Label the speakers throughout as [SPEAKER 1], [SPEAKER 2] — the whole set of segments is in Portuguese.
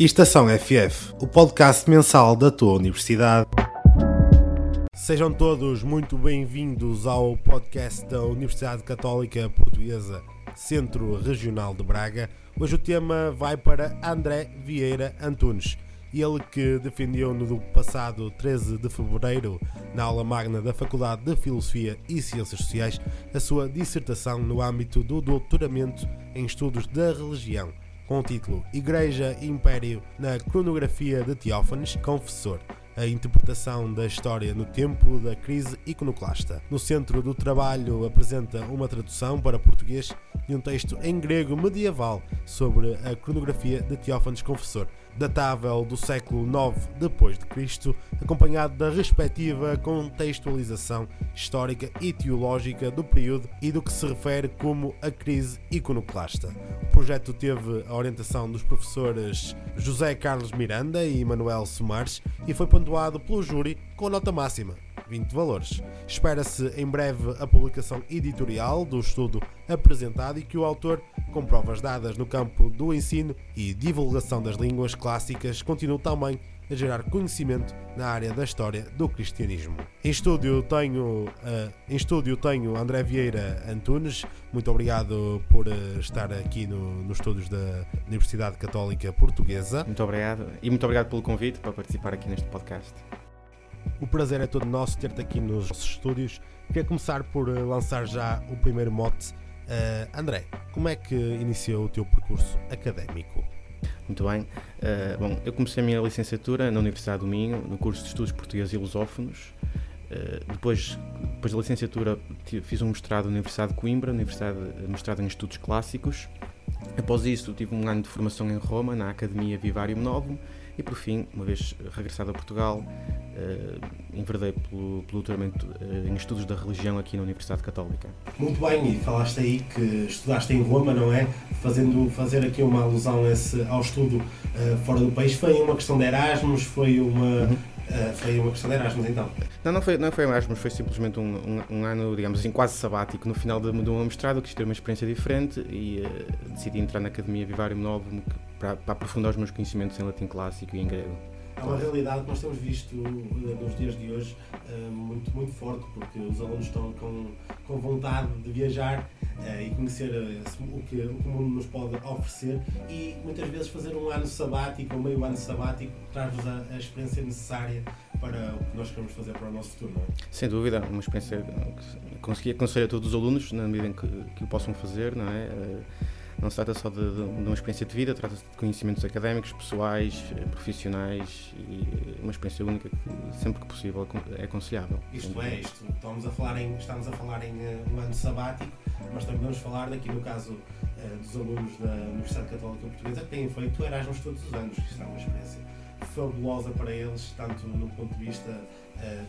[SPEAKER 1] Estação FF, o podcast mensal da tua universidade. Sejam todos muito bem-vindos ao podcast da Universidade Católica Portuguesa Centro Regional de Braga. Hoje o tema vai para André Vieira Antunes. Ele que defendeu no passado 13 de fevereiro, na aula magna da Faculdade de Filosofia e Ciências Sociais, a sua dissertação no âmbito do doutoramento em Estudos da Religião com o título Igreja e Império na Cronografia de Teófanes, Confessor a interpretação da história no tempo da crise iconoclasta. No centro do trabalho apresenta uma tradução para português de um texto em grego medieval sobre a cronografia de Teófanes Confessor, datável do século IX Cristo, acompanhado da respectiva contextualização histórica e teológica do período e do que se refere como a crise iconoclasta. O projeto teve a orientação dos professores José Carlos Miranda e Manuel Somares e foi pontuado pelo júri com nota máxima. 20 valores. Espera-se em breve a publicação editorial do estudo apresentado e que o autor, com provas dadas no campo do ensino e divulgação das línguas clássicas, continue também a gerar conhecimento na área da história do cristianismo. Em estúdio tenho, uh, em estúdio tenho André Vieira Antunes. Muito obrigado por uh, estar aqui no, nos estúdios da Universidade Católica Portuguesa.
[SPEAKER 2] Muito obrigado e muito obrigado pelo convite para participar aqui neste podcast.
[SPEAKER 1] O prazer é todo nosso ter-te aqui nos estúdios. Queria começar por eh, lançar já o primeiro mote. Uh, André, como é que iniciou o teu percurso académico?
[SPEAKER 2] Muito bem. Uh, bom, eu comecei a minha licenciatura na Universidade do Minho, no curso de Estudos Portugueses e Lusófonos. Uh, depois, depois da licenciatura, fiz um mestrado na Universidade de Coimbra, Universidade, mestrado em Estudos Clássicos. Após isso, tive um ano de formação em Roma, na Academia Vivarium Novum, e por fim, uma vez regressado a Portugal, enverdei pelo, pelo doutoramento uh, em estudos da religião aqui na Universidade Católica.
[SPEAKER 1] Muito bem, e falaste aí que estudaste em Roma, não é? Fazendo, fazer aqui uma alusão esse, ao estudo uh, fora do país, foi uma questão de Erasmus, foi uma... Uhum. Uh, foi uma questão de Erasmus então?
[SPEAKER 2] Não, não foi, não foi Erasmus, foi simplesmente um, um, um ano, digamos assim, quase sabático. No final do meu mestrado, quis ter uma experiência diferente e uh, decidi entrar na Academia Vivarium para, para aprofundar os meus conhecimentos em latim clássico e em grego
[SPEAKER 1] é uma realidade que nós temos visto eh, nos dias de hoje eh, muito, muito forte, porque os alunos estão com, com vontade de viajar eh, e conhecer o que, o mundo nos pode oferecer e muitas vezes fazer um ano sabático, um meio ano sabático, traz-nos a, a experiência necessária para o que nós queremos fazer para o nosso futuro, não é?
[SPEAKER 2] Sem dúvida, uma experiência que consegui aconselhar a todos os alunos, na medida em que, que o possam fazer, não é? Não se trata só de, de, uma experiência de vida, trata-se de conhecimentos académicos, pessoais, eh, profissionais e uma experiência única que sempre que possível é aconselhável.
[SPEAKER 1] Isto é, isto, estamos a falar em, estamos a falar em uh, um ano sabático, mas também vamos falar daqui no caso dos alunos da Universidade Católica Portuguesa que têm feito Erasmus todos os anos. Isto é uma experiência fabulosa para eles, tanto no ponto de vista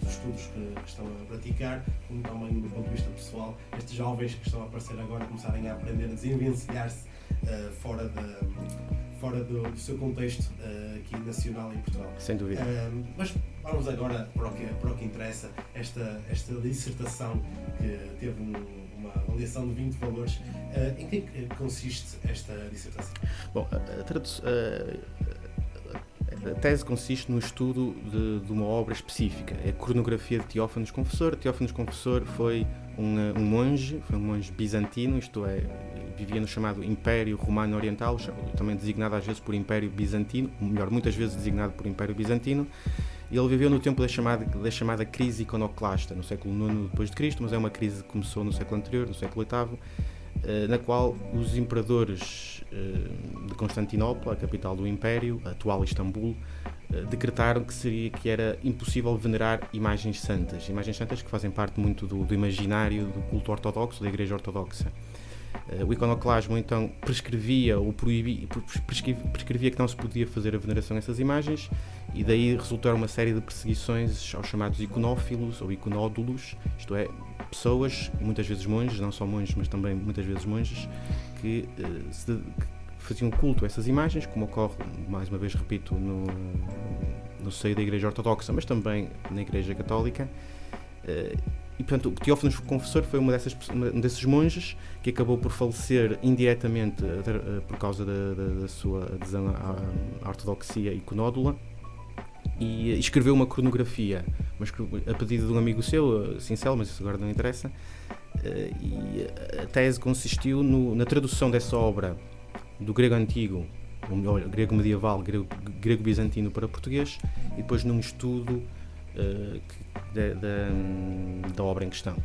[SPEAKER 1] dos estudos que, que, estão a praticar, como também do ponto de vista pessoal, estes jovens que estão a aparecer agora começarem a aprender a desenvencilhar-se uh, fora, de, fora do, do seu contexto uh, aqui nacional em Portugal.
[SPEAKER 2] Sem dúvida.
[SPEAKER 1] mas vamos agora para o que, para o que interessa, esta, esta dissertação que teve um, uma avaliação de 20 valores. Uh, em que consiste esta dissertação?
[SPEAKER 2] Bom, a, a, a tese consiste no estudo de, de, uma obra específica, é a cronografia de Teófanes Confessor. Teófanes Confessor foi um, um, monge, foi um monge bizantino, isto é, vivia no chamado Império Romano Oriental, também designado às vezes por Império Bizantino, melhor, muitas vezes designado por Império Bizantino. Ele viveu no tempo da chamada, da chamada crise iconoclasta, no século IX depois de Cristo, mas é uma crise que começou no século anterior, no século VIII, eh, na qual os imperadores eh, de Constantinopla, a capital do Império, a atual Istambul, eh, decretaram que seria que era impossível venerar imagens santas, imagens santas que fazem parte muito do, do imaginário do culto ortodoxo, da Igreja Ortodoxa. O iconoclasmo então prescrevia ou proibia, prescrevia que não se podia fazer a veneração a essas imagens e daí resultaram uma série de perseguições aos chamados iconófilos ou iconódulos, isto é, pessoas, muitas vezes monges, não só monges, mas também muitas vezes monges, que, uh, se, que faziam culto a essas imagens, como ocorre, mais uma vez repito, no, no seio da Igreja Ortodoxa, mas também na Igreja Católica. Uh, e portanto, o Teófanes Confessor foi uma dessas, um desses monges que acabou por falecer indiretamente uh, por causa da, da, da, sua adesão à ortodoxia iconódula e escreveu uma cronografia, mas a pedido de um amigo seu, Cincel, mas isso agora não interessa, e a tese consistiu no, na tradução dessa obra do grego antigo, ou melhor, grego medieval, grego, grego bizantino para português, e depois num estudo uh, da, obra em questão.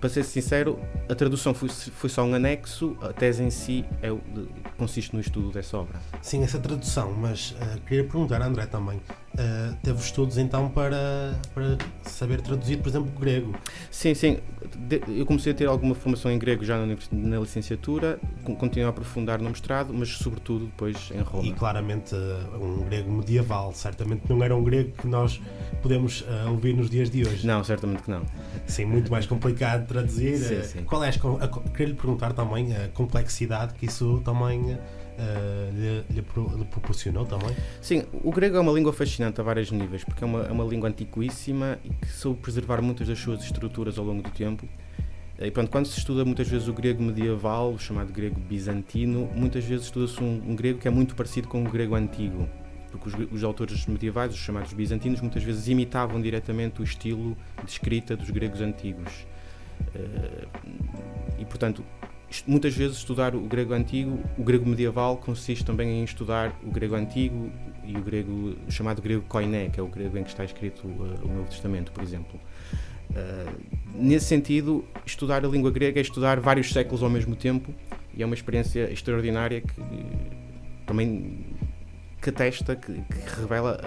[SPEAKER 2] Para ser sincero, a tradução foi, foi só um anexo, a tese em si é, consiste no estudo dessa obra.
[SPEAKER 1] Sim, essa tradução, mas uh, queria perguntar André também, uh, teve estudos então para, para saber traduzir, por exemplo, o grego?
[SPEAKER 2] Sim, sim. De, eu comecei a ter alguma formação em grego já na, na licenciatura, continuei a aprofundar no mestrado, mas sobretudo depois em Roma.
[SPEAKER 1] E claramente uh, um grego medieval, certamente não era um grego que nós podemos uh, ouvir nos dias de hoje.
[SPEAKER 2] Não, certamente que não.
[SPEAKER 1] Sim, muito mais complicado de traduzir. Sim, sim. Qual é a, a, queria lhe perguntar também a complexidade que isso também uh, lhe, lhe, lhe, proporcionou também?
[SPEAKER 2] Sim, o grego é uma língua fascinante a vários níveis, porque é uma, é uma língua antiquíssima e que soube preservar muitas das suas estruturas ao longo do tempo. E pronto, quando se estuda muitas vezes o grego medieval, o chamado grego bizantino, muitas vezes estuda-se um, um, grego que é muito parecido com o grego antigo, porque os, os, autores medievais, os chamados bizantinos, muitas vezes imitavam diretamente o estilo de escrita dos gregos antigos. Uh, e portanto, muitas vezes estudar o grego antigo, o grego medieval consiste também em estudar o grego antigo e o grego o chamado grego koiné, que é o grego em que está escrito uh, o Novo Testamento, por exemplo. Uh, nesse sentido, estudar a língua grega é estudar vários séculos ao mesmo tempo e é uma experiência extraordinária que também que atesta, que, que revela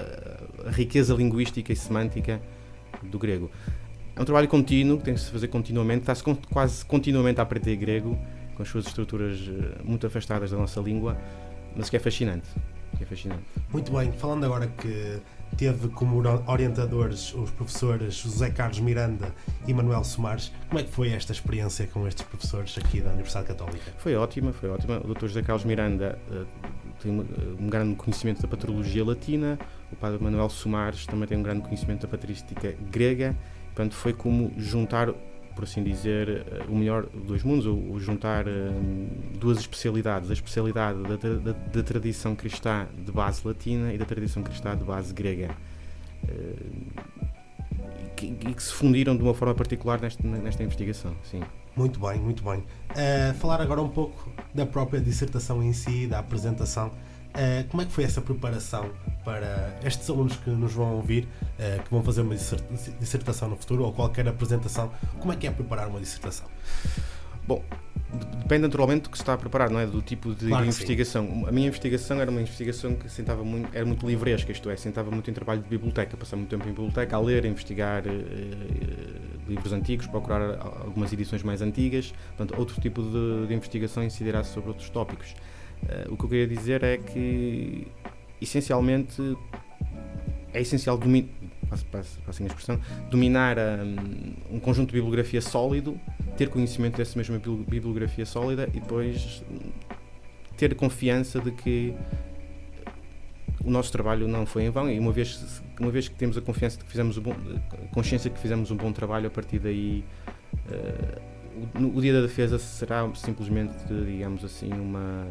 [SPEAKER 2] a, a riqueza linguística e semântica do grego. É um trabalho contínuo, que tem que se fazer continuamente, está-se quase continuamente a aprender grego, com as suas estruturas eh, muito afastadas da nossa língua, mas que é fascinante. Que é fascinante.
[SPEAKER 1] Muito bem, falando agora que teve como orientadores os professores José Carlos Miranda e Manuel Somares. Como é que foi esta experiência com estes professores aqui da Universidade Católica?
[SPEAKER 2] Foi ótima, foi ótima. O Dr. José Carlos Miranda uh, tem um, um, grande conhecimento da patrologia latina, o Padre Manuel Somares também tem um grande conhecimento da patrística grega Portanto, foi como juntar, por assim dizer, eh, o melhor dos mundos, ou, juntar um, duas especialidades: a especialidade da, da, da, tradição cristã de base latina e da tradição cristã de base grega. Uh, e, que, que se fundiram de uma forma particular nesta, nesta investigação, sim.
[SPEAKER 1] Muito bem, muito bem. Uh, falar agora um pouco da própria dissertação em si, da apresentação. Uh, como é que foi essa preparação para estes alunos que nos vão ouvir, uh, que vão fazer uma dissertação no futuro ou qualquer apresentação? Como é que é preparar uma dissertação?
[SPEAKER 2] Bom, depende naturalmente do que se está a preparar, não é? Do tipo de claro investigação. Sim. A minha investigação era uma investigação que sentava muito, era muito livresca, isto é, sentava muito em trabalho de biblioteca, passava muito tempo em biblioteca a ler, a investigar uh, livros antigos, procurar algumas edições mais antigas, portanto, outro tipo de, de investigação incidirá sobre outros tópicos. Uh, o que eu queria dizer é que, essencialmente, é essencial dominar, a expressão, dominar um, um, conjunto de bibliografia sólido, ter conhecimento dessa mesma bibliografia sólida e depois ter confiança de que o nosso trabalho não foi em vão e uma vez uma vez que temos a confiança de que fizemos um bom, consciência de que fizemos um bom trabalho a partir daí uh, o, o, dia da defesa será simplesmente digamos assim uma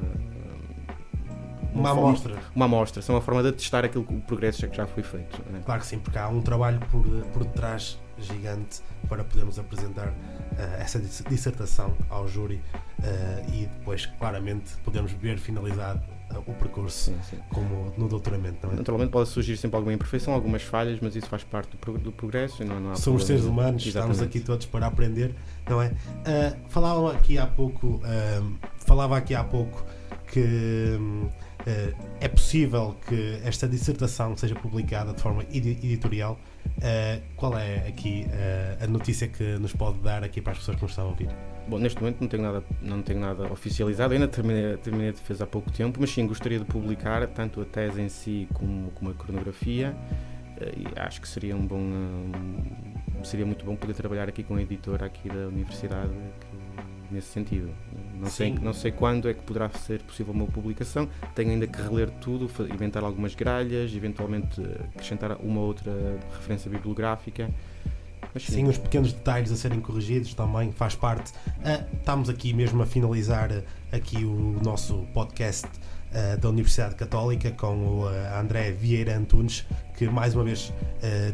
[SPEAKER 1] uma, amostra.
[SPEAKER 2] Uma amostra, são uma forma de testar aquilo que o progresso que já foi feito.
[SPEAKER 1] É? Claro que sim, porque há um trabalho por, por detrás gigante para podermos apresentar uh, essa dissertação ao júri uh, e depois claramente podemos ver finalizado uh, o percurso sim, sim. como no doutoramento.
[SPEAKER 2] É? Naturalmente pode surgir sempre alguma imperfeição, algumas falhas, mas isso faz parte do, do progresso não, não
[SPEAKER 1] Somos seres humanos, Exatamente. estamos aqui todos para aprender, não é? falava aqui há pouco, falava aqui há pouco que Uh, é possível que esta dissertação seja publicada de forma editorial. Uh, qual é aqui uh, a notícia que nos pode dar aqui para as pessoas que nos estão a ouvir?
[SPEAKER 2] Bom, neste momento não tenho nada, não tenho nada oficializado, ainda terminei, terminei a defesa há pouco tempo, mas sim gostaria de publicar tanto a tese em si como, como a cronografia e acho que seria um bom um, seria muito bom poder trabalhar aqui com a editora aqui da universidade que, nesse sentido. Não sei, não sei quando é que poderá ser possível uma publicação. Tenho ainda que reler tudo, inventar algumas gralhas, eventualmente acrescentar uma outra referência bibliográfica. Mas
[SPEAKER 1] sim. os pequenos detalhes a serem corrigidos também faz parte. Uh, estamos aqui mesmo a finalizar uh, aqui o nosso podcast uh, da Universidade Católica com o André Vieira Antunes, que mais uma vez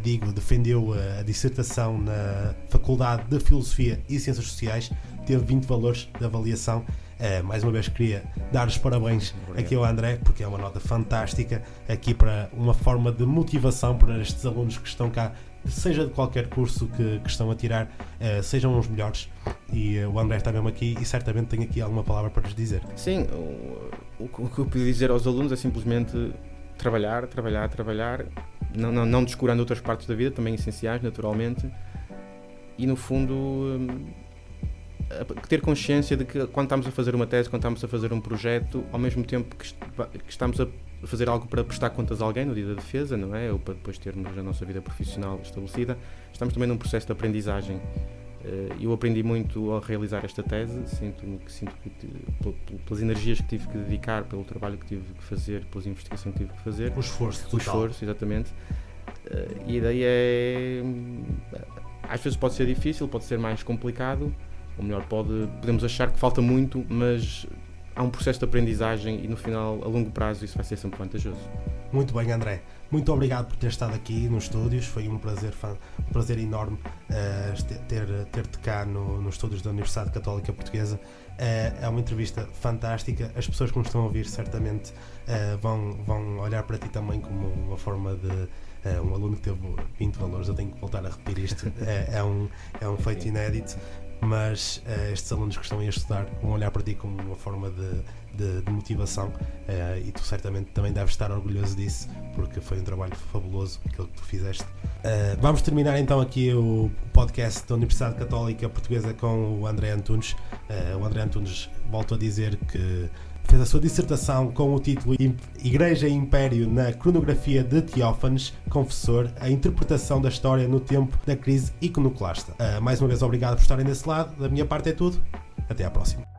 [SPEAKER 1] digo, defendeu a dissertação na Faculdade de Filosofia e Ciências Sociais, teve 20 valores de avaliação Uh, mais uma vez queria dar os parabéns Obrigado. aqui ao André, porque é uma nota fantástica aqui para uma forma de motivação para estes alunos que estão cá, seja de qualquer curso que, que estão a tirar, uh, sejam os melhores. E uh, o André está mesmo aqui e certamente tem aqui alguma palavra para lhes dizer.
[SPEAKER 2] Sim, o, o, que eu podia dizer aos alunos é simplesmente trabalhar, trabalhar, trabalhar, não, não, não descurando outras partes da vida, também essenciais, naturalmente, e no fundo. Hum, ter consciência de que quando estamos a fazer uma tese, quando estamos a fazer um projeto, ao mesmo tempo que, estamos a fazer algo para prestar contas a alguém no dia da defesa, não é? Ou para depois termos a nossa vida profissional estabelecida, estamos também num processo de aprendizagem. Eh, eu aprendi muito ao realizar esta tese, sinto que, sinto que pelas energias que tive que dedicar, pelo trabalho que tive que fazer, pelas investigações que tive que fazer.
[SPEAKER 1] O esforço,
[SPEAKER 2] O esforço, exatamente. Eh, e ideia é. Às vezes pode ser difícil, pode ser mais complicado, ou melhor, pode, podemos achar que falta muito, mas há um processo de aprendizagem e no final, a longo prazo, isso vai ser sempre vantajoso.
[SPEAKER 1] Muito bem, André. Muito obrigado por ter estado aqui nos estúdios. Foi um prazer, um prazer enorme uh, ter-te ter cá no, nos estúdios da Universidade Católica Portuguesa. Uh, é uma entrevista fantástica. As pessoas que nos estão a ouvir certamente uh, vão, vão olhar para ti também como uma forma de. um aluno que teve 20 valores, eu tenho que voltar a repetir isto. é, é, um, é um feito inédito mas uh, estes alunos que estão a estudar vão olhar para ti como uma forma de, de, de motivação uh, e tu certamente também deves estar orgulhoso disso porque foi um trabalho fabuloso aquilo que tu fizeste. Uh, vamos terminar então aqui o podcast da Universidade Católica Portuguesa com o André Antunes. o André Antunes volto a dizer que fez a sua dissertação com o título Igreja e Império na Cronografia de Teófanes, Confessor, a interpretação da história no tempo da crise iconoclasta. Uh, mais uma vez, obrigado por estarem desse lado. Da minha parte é tudo. Até à próxima.